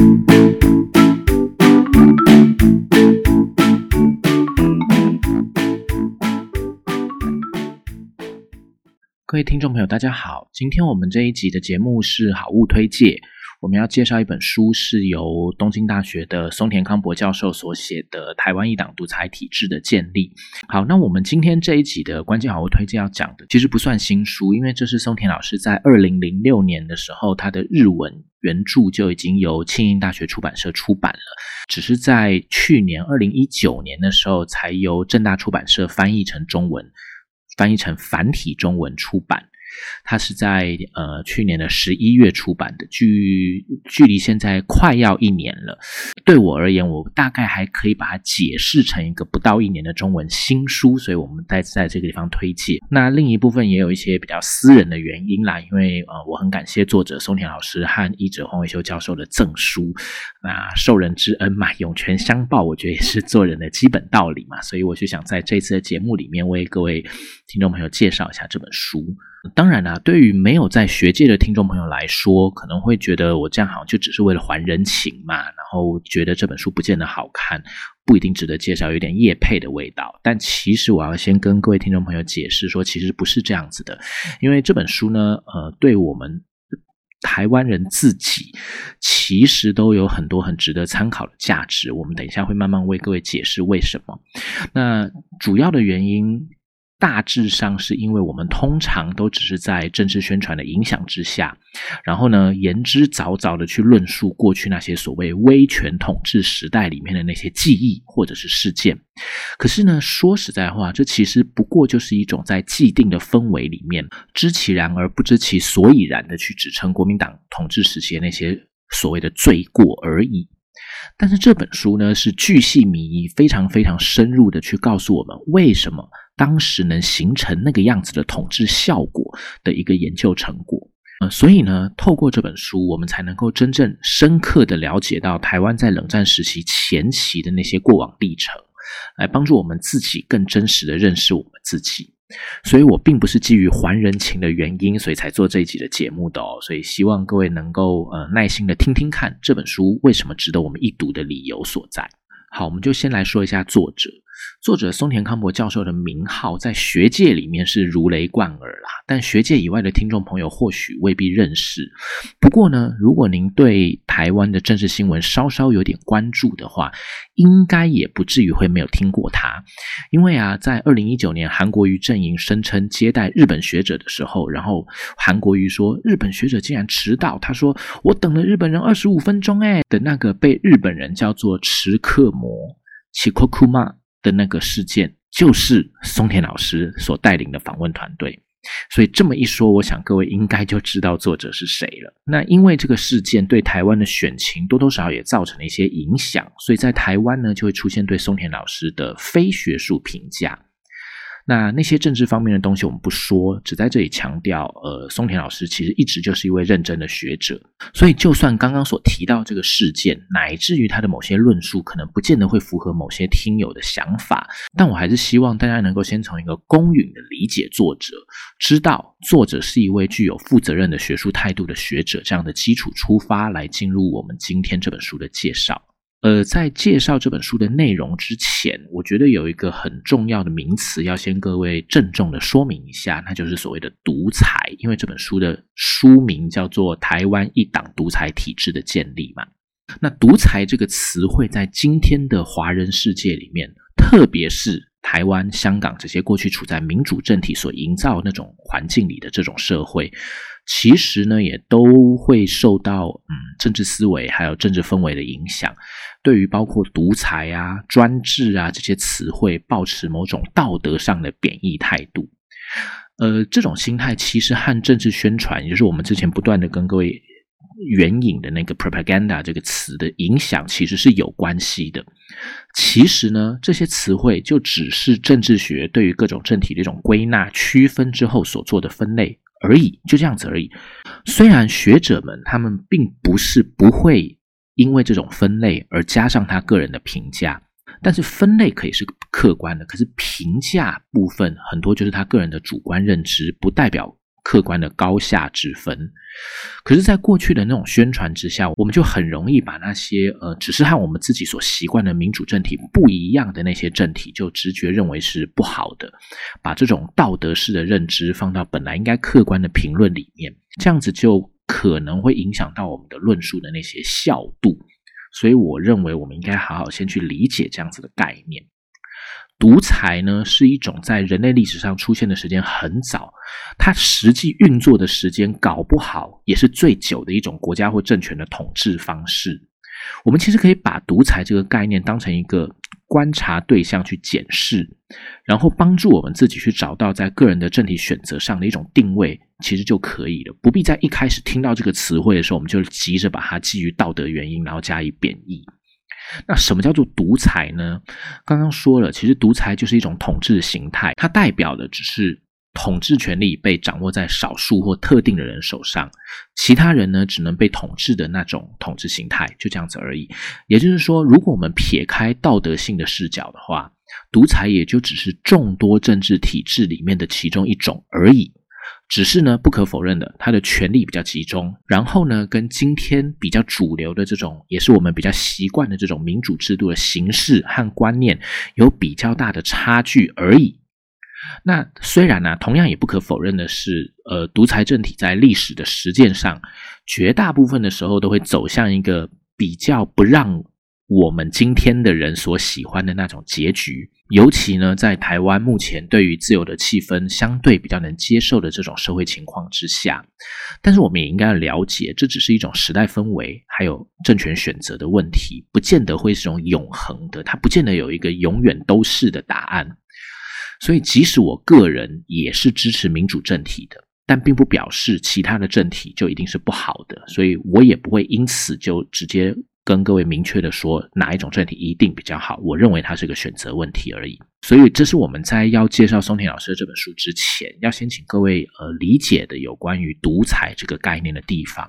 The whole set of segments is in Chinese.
各位听众朋友，大家好，今天我们这一集的节目是好物推介。我们要介绍一本书，是由东京大学的松田康博教授所写的《台湾一党独裁体制的建立》。好，那我们今天这一集的关键好物推荐要讲的，其实不算新书，因为这是松田老师在二零零六年的时候，他的日文原著就已经由庆应大学出版社出版了，只是在去年二零一九年的时候，才由正大出版社翻译成中文，翻译成繁体中文出版。它是在呃去年的十一月出版的，距距离现在快要一年了。对我而言，我大概还可以把它解释成一个不到一年的中文新书，所以我们在在这个地方推荐。那另一部分也有一些比较私人的原因啦，因为呃我很感谢作者松田老师和译者黄伟修教授的赠书，那受人之恩嘛，涌泉相报，我觉得也是做人的基本道理嘛，所以我就想在这次的节目里面为各位听众朋友介绍一下这本书。当然啦，对于没有在学界的听众朋友来说，可能会觉得我这样好像就只是为了还人情嘛，然后觉得这本书不见得好看，不一定值得介绍，有点叶配的味道。但其实我要先跟各位听众朋友解释说，其实不是这样子的，因为这本书呢，呃，对我们台湾人自己，其实都有很多很值得参考的价值。我们等一下会慢慢为各位解释为什么。那主要的原因。大致上是因为我们通常都只是在政治宣传的影响之下，然后呢言之凿凿的去论述过去那些所谓威权统治时代里面的那些记忆或者是事件。可是呢，说实在话，这其实不过就是一种在既定的氛围里面知其然而不知其所以然的去指称国民党统治时期那些所谓的罪过而已。但是这本书呢，是巨细靡遗、非常非常深入的去告诉我们为什么。当时能形成那个样子的统治效果的一个研究成果，呃，所以呢，透过这本书，我们才能够真正深刻的了解到台湾在冷战时期前期的那些过往历程，来帮助我们自己更真实的认识我们自己。所以我并不是基于还人情的原因，所以才做这一集的节目的哦。所以希望各位能够呃耐心的听听看这本书为什么值得我们一读的理由所在。好，我们就先来说一下作者。作者松田康博教授的名号在学界里面是如雷贯耳啦，但学界以外的听众朋友或许未必认识。不过呢，如果您对台湾的政治新闻稍稍有点关注的话，应该也不至于会没有听过他。因为啊，在二零一九年韩国瑜阵营声称接待日本学者的时候，然后韩国瑜说日本学者竟然迟到，他说我等了日本人二十五分钟哎的那个被日本人叫做迟刻魔奇库库玛。的那个事件，就是松田老师所带领的访问团队。所以这么一说，我想各位应该就知道作者是谁了。那因为这个事件对台湾的选情多多少少也造成了一些影响，所以在台湾呢，就会出现对松田老师的非学术评价。那那些政治方面的东西我们不说，只在这里强调，呃，松田老师其实一直就是一位认真的学者，所以就算刚刚所提到这个事件，乃至于他的某些论述可能不见得会符合某些听友的想法，但我还是希望大家能够先从一个公允的理解作者，知道作者是一位具有负责任的学术态度的学者这样的基础出发，来进入我们今天这本书的介绍。呃，在介绍这本书的内容之前，我觉得有一个很重要的名词要先各位郑重的说明一下，那就是所谓的独裁。因为这本书的书名叫做《台湾一党独裁体制的建立》嘛。那独裁这个词汇在今天的华人世界里面，特别是台湾、香港这些过去处在民主政体所营造那种环境里的这种社会。其实呢，也都会受到嗯政治思维还有政治氛围的影响，对于包括独裁啊、专制啊这些词汇，保持某种道德上的贬义态度。呃，这种心态其实和政治宣传，也就是我们之前不断的跟各位援引的那个 propaganda 这个词的影响，其实是有关系的。其实呢，这些词汇就只是政治学对于各种政体的一种归纳、区分之后所做的分类。而已，就这样子而已。虽然学者们他们并不是不会因为这种分类而加上他个人的评价，但是分类可以是客观的，可是评价部分很多就是他个人的主观认知，不代表客观的高下之分。可是，在过去的那种宣传之下，我们就很容易把那些呃，只是和我们自己所习惯的民主政体不一样的那些政体，就直觉认为是不好的，把这种道德式的认知放到本来应该客观的评论里面，这样子就可能会影响到我们的论述的那些效度。所以，我认为我们应该好好先去理解这样子的概念。独裁呢，是一种在人类历史上出现的时间很早，它实际运作的时间搞不好也是最久的一种国家或政权的统治方式。我们其实可以把独裁这个概念当成一个观察对象去检视，然后帮助我们自己去找到在个人的政体选择上的一种定位，其实就可以了。不必在一开始听到这个词汇的时候，我们就急着把它基于道德原因，然后加以贬义。那什么叫做独裁呢？刚刚说了，其实独裁就是一种统治形态，它代表的只是统治权力被掌握在少数或特定的人手上，其他人呢只能被统治的那种统治形态，就这样子而已。也就是说，如果我们撇开道德性的视角的话，独裁也就只是众多政治体制里面的其中一种而已。只是呢，不可否认的，他的权力比较集中，然后呢，跟今天比较主流的这种，也是我们比较习惯的这种民主制度的形式和观念有比较大的差距而已。那虽然呢，同样也不可否认的是，呃，独裁政体在历史的实践上，绝大部分的时候都会走向一个比较不让。我们今天的人所喜欢的那种结局，尤其呢，在台湾目前对于自由的气氛相对比较能接受的这种社会情况之下，但是我们也应该要了解，这只是一种时代氛围，还有政权选择的问题，不见得会是一种永恒的，它不见得有一个永远都是的答案。所以，即使我个人也是支持民主政体的，但并不表示其他的政体就一定是不好的，所以我也不会因此就直接。跟各位明确的说，哪一种政体一定比较好？我认为它是个选择问题而已。所以，这是我们在要介绍松田老师的这本书之前，要先请各位呃理解的有关于独裁这个概念的地方。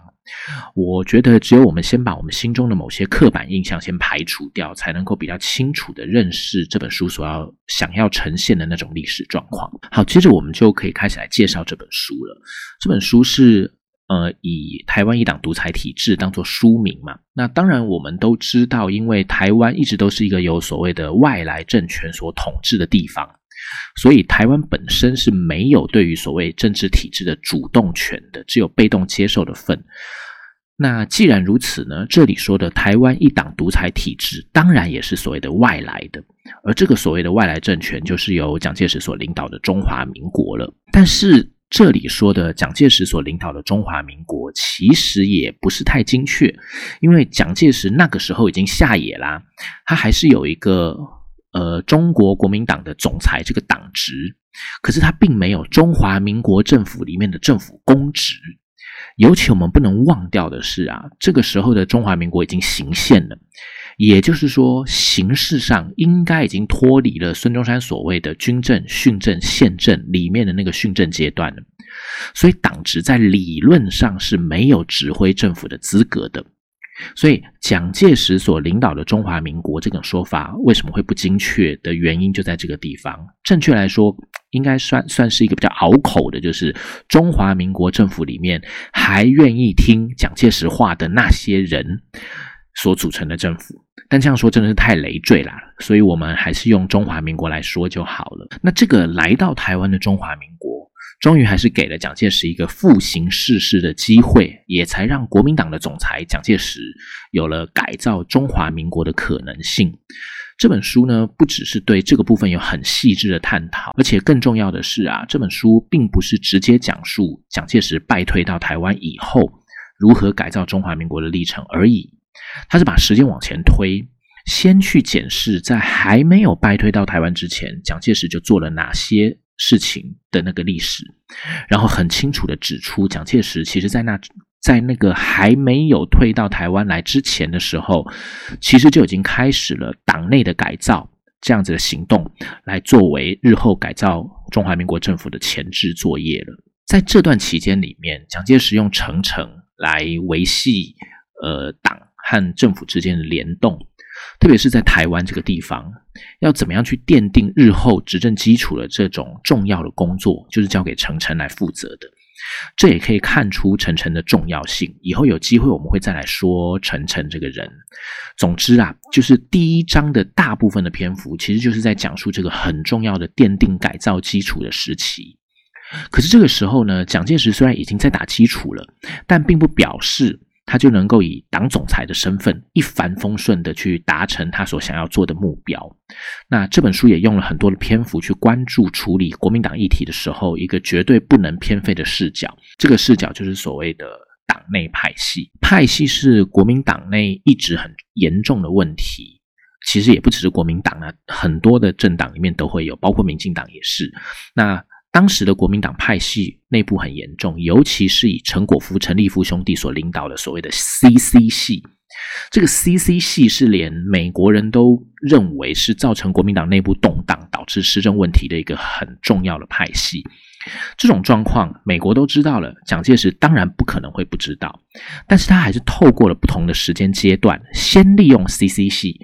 我觉得，只有我们先把我们心中的某些刻板印象先排除掉，才能够比较清楚的认识这本书所要想要呈现的那种历史状况。好，接着我们就可以开始来介绍这本书了。这本书是。呃，以台湾一党独裁体制当做书名嘛，那当然我们都知道，因为台湾一直都是一个有所谓的外来政权所统治的地方，所以台湾本身是没有对于所谓政治体制的主动权的，只有被动接受的份。那既然如此呢，这里说的台湾一党独裁体制，当然也是所谓的外来的，而这个所谓的外来政权，就是由蒋介石所领导的中华民国了。但是。这里说的蒋介石所领导的中华民国，其实也不是太精确，因为蒋介石那个时候已经下野啦，他还是有一个呃中国国民党的总裁这个党职，可是他并没有中华民国政府里面的政府公职。尤其我们不能忘掉的是啊，这个时候的中华民国已经行宪了。也就是说，形式上应该已经脱离了孙中山所谓的军政、训政、宪政里面的那个训政阶段了，所以党职在理论上是没有指挥政府的资格的。所以蒋介石所领导的中华民国这种说法为什么会不精确的原因就在这个地方。正确来说，应该算算是一个比较拗口的，就是中华民国政府里面还愿意听蒋介石话的那些人。所组成的政府，但这样说真的是太累赘了，所以我们还是用中华民国来说就好了。那这个来到台湾的中华民国，终于还是给了蒋介石一个复行世事的机会，也才让国民党的总裁蒋介石有了改造中华民国的可能性。这本书呢，不只是对这个部分有很细致的探讨，而且更重要的是啊，这本书并不是直接讲述蒋介石败退到台湾以后如何改造中华民国的历程而已。他是把时间往前推，先去检视在还没有败退到台湾之前，蒋介石就做了哪些事情的那个历史，然后很清楚的指出，蒋介石其实在那在那个还没有退到台湾来之前的时候，其实就已经开始了党内的改造这样子的行动，来作为日后改造中华民国政府的前置作业了。在这段期间里面，蒋介石用程程来维系呃党。和政府之间的联动，特别是在台湾这个地方，要怎么样去奠定日后执政基础的这种重要的工作，就是交给程程来负责的。这也可以看出陈诚的重要性。以后有机会我们会再来说陈诚这个人。总之啊，就是第一章的大部分的篇幅，其实就是在讲述这个很重要的奠定改造基础的时期。可是这个时候呢，蒋介石虽然已经在打基础了，但并不表示。他就能够以党总裁的身份一帆风顺的去达成他所想要做的目标。那这本书也用了很多的篇幅去关注处理国民党议题的时候，一个绝对不能偏废的视角。这个视角就是所谓的党内派系。派系是国民党内一直很严重的问题。其实也不只是国民党啊，很多的政党里面都会有，包括民进党也是。那当时的国民党派系内部很严重，尤其是以陈果夫、陈立夫兄弟所领导的所谓的 CC 系。这个 CC 系是连美国人都认为是造成国民党内部动荡、导致施政问题的一个很重要的派系。这种状况，美国都知道了，蒋介石当然不可能会不知道。但是他还是透过了不同的时间阶段，先利用 CC 系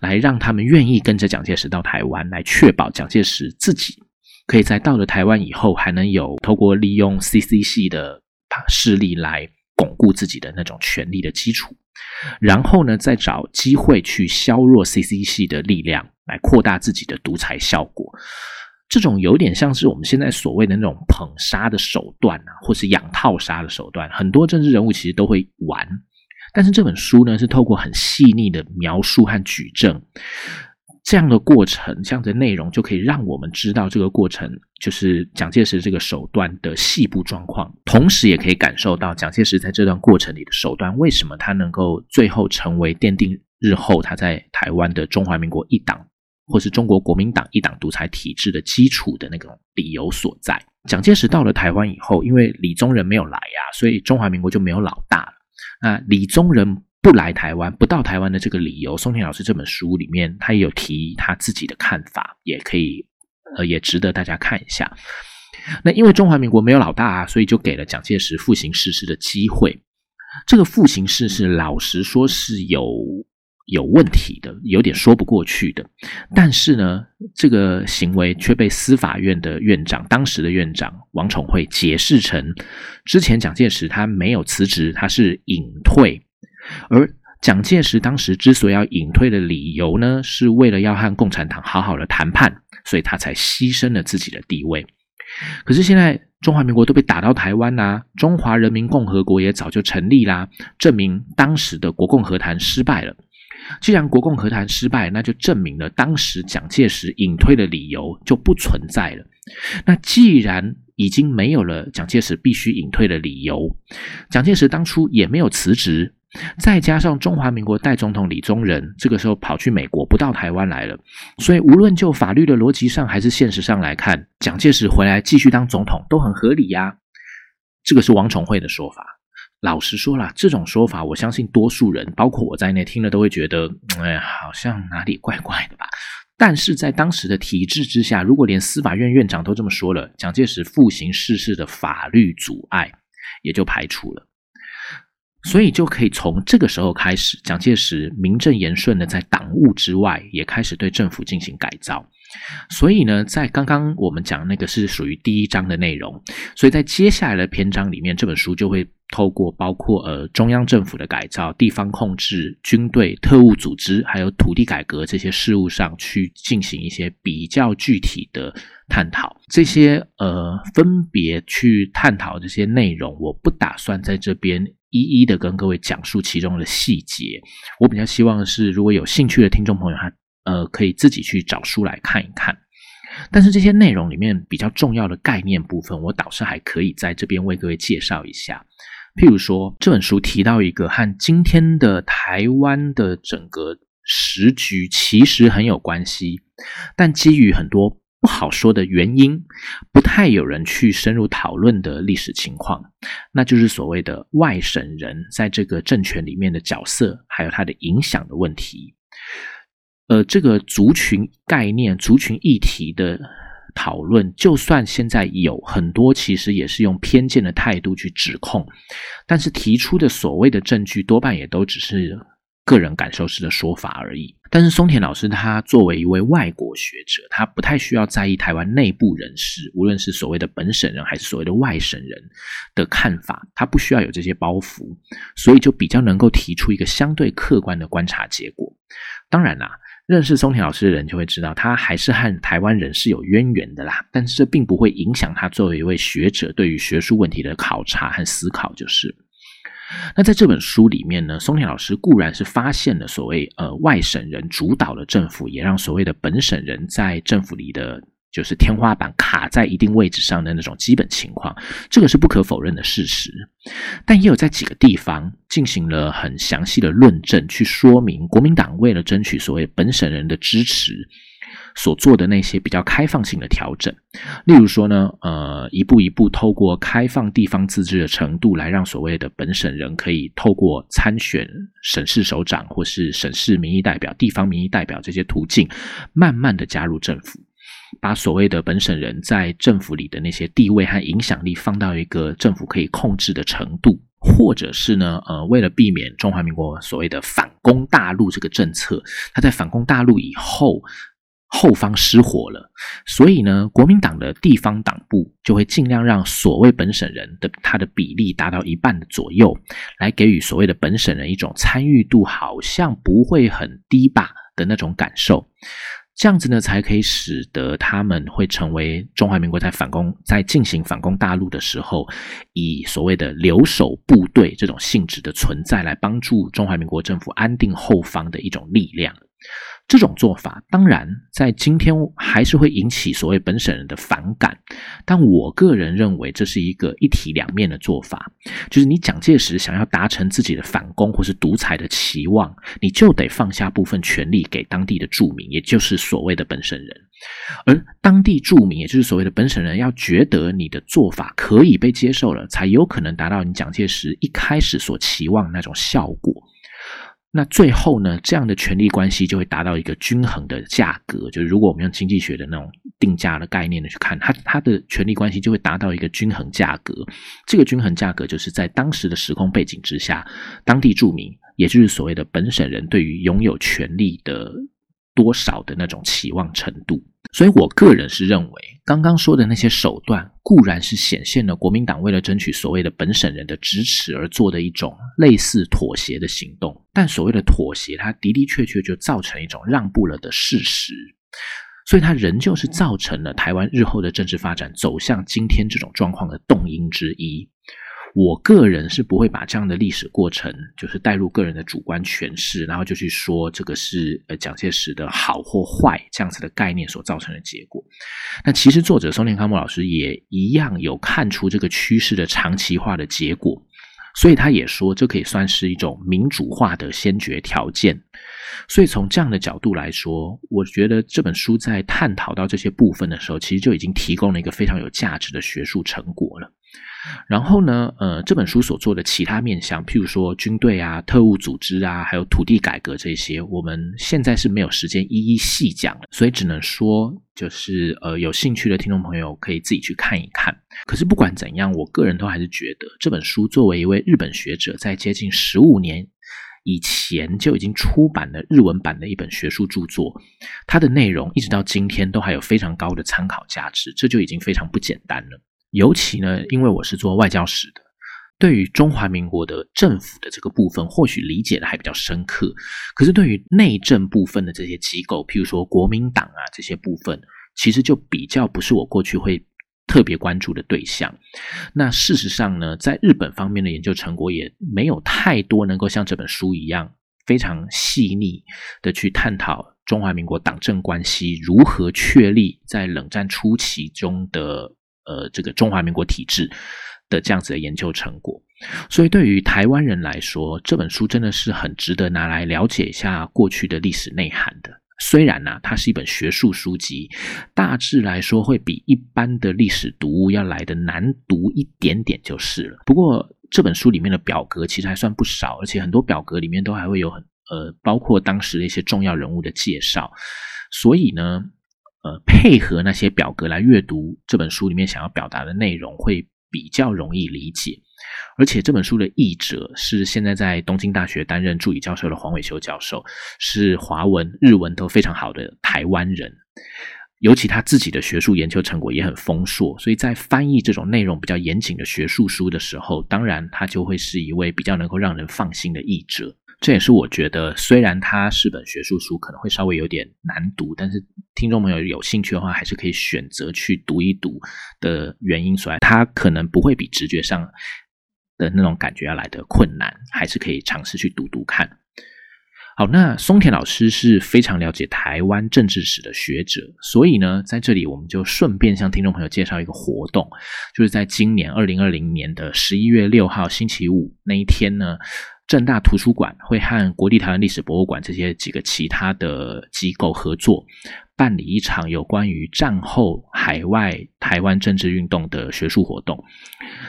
来让他们愿意跟着蒋介石到台湾，来确保蒋介石自己。可以在到了台湾以后，还能有透过利用 CC 系的势力来巩固自己的那种权力的基础，然后呢，再找机会去削弱 CC 系的力量，来扩大自己的独裁效果。这种有点像是我们现在所谓的那种捧杀的手段啊，或是养套杀的手段，很多政治人物其实都会玩。但是这本书呢，是透过很细腻的描述和举证。这样的过程，这样的内容就可以让我们知道这个过程就是蒋介石这个手段的细部状况，同时也可以感受到蒋介石在这段过程里的手段，为什么他能够最后成为奠定日后他在台湾的中华民国一党或是中国国民党一党独裁体制的基础的那种理由所在。蒋介石到了台湾以后，因为李宗仁没有来呀，所以中华民国就没有老大了。那李宗仁。不来台湾，不到台湾的这个理由，松田老师这本书里面他也有提他自己的看法，也可以，呃，也值得大家看一下。那因为中华民国没有老大啊，所以就给了蒋介石复行世事的机会。这个复行世事，老实说是有有问题的，有点说不过去的。但是呢，这个行为却被司法院的院长，当时的院长王宠惠解释成，之前蒋介石他没有辞职，他是隐退。而蒋介石当时之所以要隐退的理由呢，是为了要和共产党好好的谈判，所以他才牺牲了自己的地位。可是现在中华民国都被打到台湾啦，中华人民共和国也早就成立啦，证明当时的国共和谈失败了。既然国共和谈失败，那就证明了当时蒋介石隐退的理由就不存在了。那既然已经没有了蒋介石必须隐退的理由，蒋介石当初也没有辞职。再加上中华民国代总统李宗仁这个时候跑去美国，不到台湾来了，所以无论就法律的逻辑上还是现实上来看，蒋介石回来继续当总统都很合理呀。这个是王宠惠的说法。老实说了，这种说法我相信多数人，包括我在内，听了都会觉得，哎，好像哪里怪怪的吧。但是在当时的体制之下，如果连司法院院长都这么说了，蒋介石复行世事的法律阻碍也就排除了。所以就可以从这个时候开始，蒋介石名正言顺的在党务之外，也开始对政府进行改造。所以呢，在刚刚我们讲那个是属于第一章的内容，所以在接下来的篇章里面，这本书就会透过包括呃中央政府的改造、地方控制、军队、特务组织，还有土地改革这些事务上去进行一些比较具体的探讨。这些呃分别去探讨这些内容，我不打算在这边。一一的跟各位讲述其中的细节，我比较希望的是，如果有兴趣的听众朋友，他呃可以自己去找书来看一看。但是这些内容里面比较重要的概念部分，我倒是还可以在这边为各位介绍一下。譬如说，这本书提到一个和今天的台湾的整个时局其实很有关系，但基于很多。不好说的原因，不太有人去深入讨论的历史情况，那就是所谓的外省人在这个政权里面的角色，还有它的影响的问题。呃，这个族群概念、族群议题的讨论，就算现在有很多，其实也是用偏见的态度去指控，但是提出的所谓的证据，多半也都只是。个人感受式的说法而已。但是松田老师他作为一位外国学者，他不太需要在意台湾内部人士，无论是所谓的本省人还是所谓的外省人的看法，他不需要有这些包袱，所以就比较能够提出一个相对客观的观察结果。当然啦，认识松田老师的人就会知道，他还是和台湾人是有渊源的啦。但是这并不会影响他作为一位学者对于学术问题的考察和思考，就是。那在这本书里面呢，松田老师固然是发现了所谓呃外省人主导的政府，也让所谓的本省人在政府里的就是天花板卡在一定位置上的那种基本情况，这个是不可否认的事实。但也有在几个地方进行了很详细的论证，去说明国民党为了争取所谓本省人的支持。所做的那些比较开放性的调整，例如说呢，呃，一步一步透过开放地方自治的程度，来让所谓的本省人可以透过参选省市首长或是省市民意代表、地方民意代表这些途径，慢慢的加入政府，把所谓的本省人在政府里的那些地位和影响力放到一个政府可以控制的程度，或者是呢，呃，为了避免中华民国所谓的反攻大陆这个政策，他在反攻大陆以后。后方失火了，所以呢，国民党的地方党部就会尽量让所谓本省人的他的比例达到一半的左右，来给予所谓的本省人一种参与度好像不会很低吧的那种感受。这样子呢，才可以使得他们会成为中华民国在反攻在进行反攻大陆的时候，以所谓的留守部队这种性质的存在，来帮助中华民国政府安定后方的一种力量。这种做法当然在今天还是会引起所谓本省人的反感，但我个人认为这是一个一体两面的做法。就是你蒋介石想要达成自己的反攻或是独裁的期望，你就得放下部分权力给当地的住民，也就是所谓的本省人。而当地住民，也就是所谓的本省人，要觉得你的做法可以被接受了，才有可能达到你蒋介石一开始所期望那种效果。那最后呢，这样的权力关系就会达到一个均衡的价格。就是如果我们用经济学的那种定价的概念呢去看，它它的权力关系就会达到一个均衡价格。这个均衡价格就是在当时的时空背景之下，当地住民，也就是所谓的本省人，对于拥有权力的多少的那种期望程度。所以我个人是认为，刚刚说的那些手段固然是显现了国民党为了争取所谓的本省人的支持而做的一种类似妥协的行动，但所谓的妥协，它的的确确就造成一种让步了的事实，所以它仍旧是造成了台湾日后的政治发展走向今天这种状况的动因之一。我个人是不会把这样的历史过程，就是带入个人的主观诠释，然后就去说这个是呃蒋介石的好或坏这样子的概念所造成的结果。那其实作者松田康木老师也一样有看出这个趋势的长期化的结果，所以他也说这可以算是一种民主化的先决条件。所以从这样的角度来说，我觉得这本书在探讨到这些部分的时候，其实就已经提供了一个非常有价值的学术成果了。然后呢，呃，这本书所做的其他面向，譬如说军队啊、特务组织啊，还有土地改革这些，我们现在是没有时间一一细讲了，所以只能说，就是呃，有兴趣的听众朋友可以自己去看一看。可是不管怎样，我个人都还是觉得这本书作为一位日本学者，在接近十五年以前就已经出版了日文版的一本学术著作，它的内容一直到今天都还有非常高的参考价值，这就已经非常不简单了。尤其呢，因为我是做外交史的，对于中华民国的政府的这个部分，或许理解的还比较深刻。可是对于内政部分的这些机构，譬如说国民党啊这些部分，其实就比较不是我过去会特别关注的对象。那事实上呢，在日本方面的研究成果也没有太多能够像这本书一样非常细腻的去探讨中华民国党政关系如何确立在冷战初期中的。呃，这个中华民国体制的这样子的研究成果，所以对于台湾人来说，这本书真的是很值得拿来了解一下过去的历史内涵的。虽然呢，它是一本学术书籍，大致来说会比一般的历史读物要来的难读一点点就是了。不过这本书里面的表格其实还算不少，而且很多表格里面都还会有很呃，包括当时的一些重要人物的介绍，所以呢。呃，配合那些表格来阅读这本书里面想要表达的内容，会比较容易理解。而且这本书的译者是现在在东京大学担任助理教授的黄伟修教授，是华文、日文都非常好的台湾人。尤其他自己的学术研究成果也很丰硕，所以在翻译这种内容比较严谨的学术书的时候，当然他就会是一位比较能够让人放心的译者。这也是我觉得，虽然它是本学术书，可能会稍微有点难读，但是听众朋友有兴趣的话，还是可以选择去读一读的原因所在。它可能不会比直觉上的那种感觉要来的困难，还是可以尝试去读读看。好，那松田老师是非常了解台湾政治史的学者，所以呢，在这里我们就顺便向听众朋友介绍一个活动，就是在今年二零二零年的十一月六号星期五那一天呢，正大图书馆会和国立台湾历史博物馆这些几个其他的机构合作。办理一场有关于战后海外台湾政治运动的学术活动，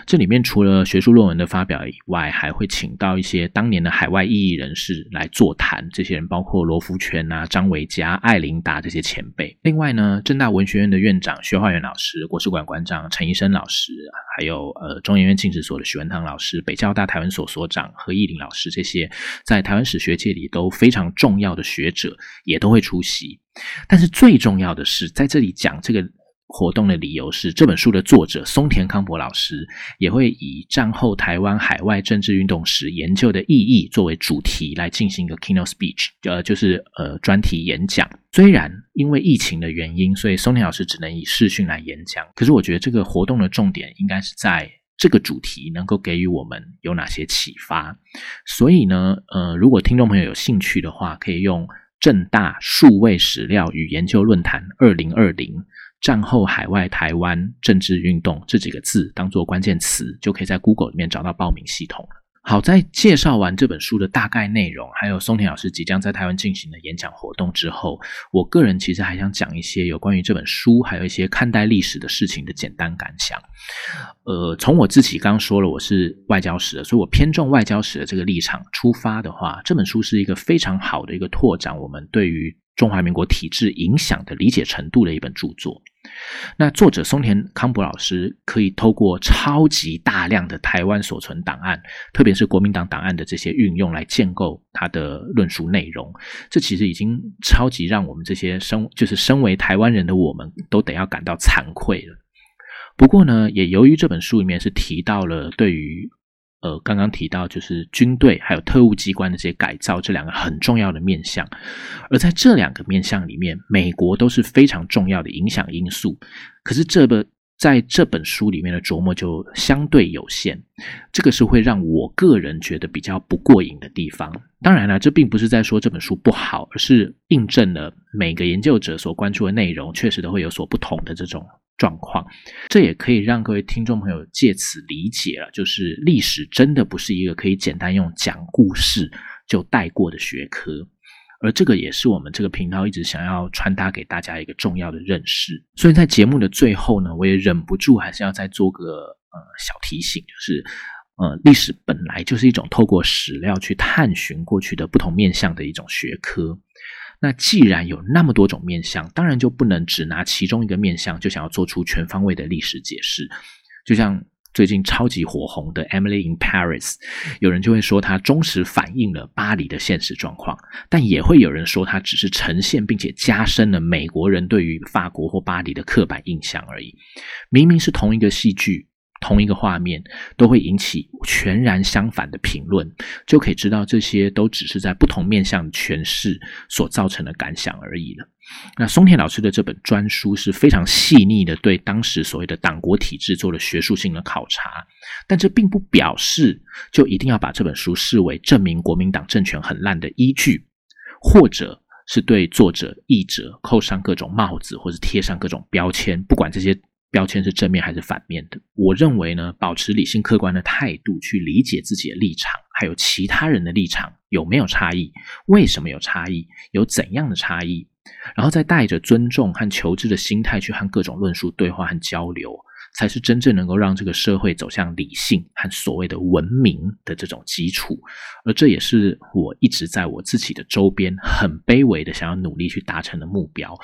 这里面除了学术论文的发表以外，还会请到一些当年的海外异议人士来座谈。这些人包括罗福全啊、张维嘉、艾琳达这些前辈。另外呢，正大文学院的院长薛化元老师、国史馆馆长陈医生老师，还有呃中研院进史所的许文堂老师、北交大台湾所所长何义林老师，这些在台湾史学界里都非常重要的学者，也都会出席。但是最重要的是，在这里讲这个活动的理由是，这本书的作者松田康博老师也会以战后台湾海外政治运动史研究的意义作为主题来进行一个 keynote speech，呃，就是呃专题演讲。虽然因为疫情的原因，所以松田老师只能以视讯来演讲，可是我觉得这个活动的重点应该是在这个主题能够给予我们有哪些启发。所以呢，呃，如果听众朋友有兴趣的话，可以用。正大数位史料与研究论坛二零二零战后海外台湾政治运动这几个字当做关键词，就可以在 Google 里面找到报名系统了。好，在介绍完这本书的大概内容，还有松田老师即将在台湾进行的演讲活动之后，我个人其实还想讲一些有关于这本书，还有一些看待历史的事情的简单感想。呃，从我自己刚刚说了，我是外交史的，所以我偏重外交史的这个立场出发的话，这本书是一个非常好的一个拓展我们对于中华民国体制影响的理解程度的一本著作。那作者松田康博老师可以透过超级大量的台湾所存档案，特别是国民党档案的这些运用来建构他的论述内容，这其实已经超级让我们这些身就是身为台湾人的我们都得要感到惭愧了。不过呢，也由于这本书里面是提到了对于。呃，刚刚提到就是军队还有特务机关的这些改造，这两个很重要的面向。而在这两个面向里面，美国都是非常重要的影响因素。可是这个在这本书里面的琢磨就相对有限，这个是会让我个人觉得比较不过瘾的地方。当然了，这并不是在说这本书不好，而是印证了每个研究者所关注的内容确实都会有所不同的这种。状况，这也可以让各位听众朋友借此理解了，就是历史真的不是一个可以简单用讲故事就带过的学科，而这个也是我们这个频道一直想要传达给大家一个重要的认识。所以在节目的最后呢，我也忍不住还是要再做个呃小提醒，就是呃历史本来就是一种透过史料去探寻过去的不同面向的一种学科。那既然有那么多种面相，当然就不能只拿其中一个面相就想要做出全方位的历史解释。就像最近超级火红的《Emily in Paris》，有人就会说它忠实反映了巴黎的现实状况，但也会有人说它只是呈现并且加深了美国人对于法国或巴黎的刻板印象而已。明明是同一个戏剧。同一个画面都会引起全然相反的评论，就可以知道这些都只是在不同面向诠释所造成的感想而已了。那松田老师的这本专书是非常细腻的，对当时所谓的党国体制做了学术性的考察，但这并不表示就一定要把这本书视为证明国民党政权很烂的依据，或者是对作者、译者扣上各种帽子，或者贴上各种标签，不管这些。标签是正面还是反面的？我认为呢，保持理性客观的态度去理解自己的立场，还有其他人的立场有没有差异？为什么有差异？有怎样的差异？然后再带着尊重和求知的心态去和各种论述对话和交流，才是真正能够让这个社会走向理性和所谓的文明的这种基础。而这也是我一直在我自己的周边很卑微的想要努力去达成的目标，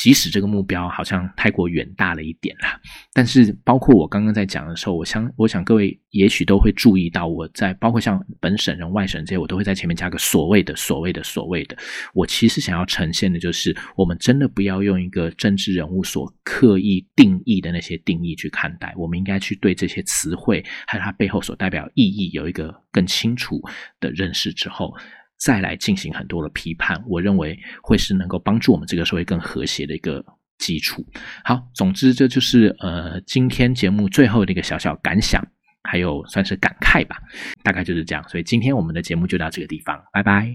即使这个目标好像太过远大了一点啦。但是，包括我刚刚在讲的时候，我想，我想各位也许都会注意到，我在包括像本省人、外省这些，我都会在前面加个所谓的、所谓的、所谓的。我其实想要呈现的就是，我们真的不要用一个政治人物所刻意定义的那些定义去看待，我们应该去对这些词汇还有它背后所代表意义有一个更清楚的认识之后，再来进行很多的批判。我认为会是能够帮助我们这个社会更和谐的一个。基础好，总之这就是呃今天节目最后的一个小小感想，还有算是感慨吧，大概就是这样。所以今天我们的节目就到这个地方，拜拜。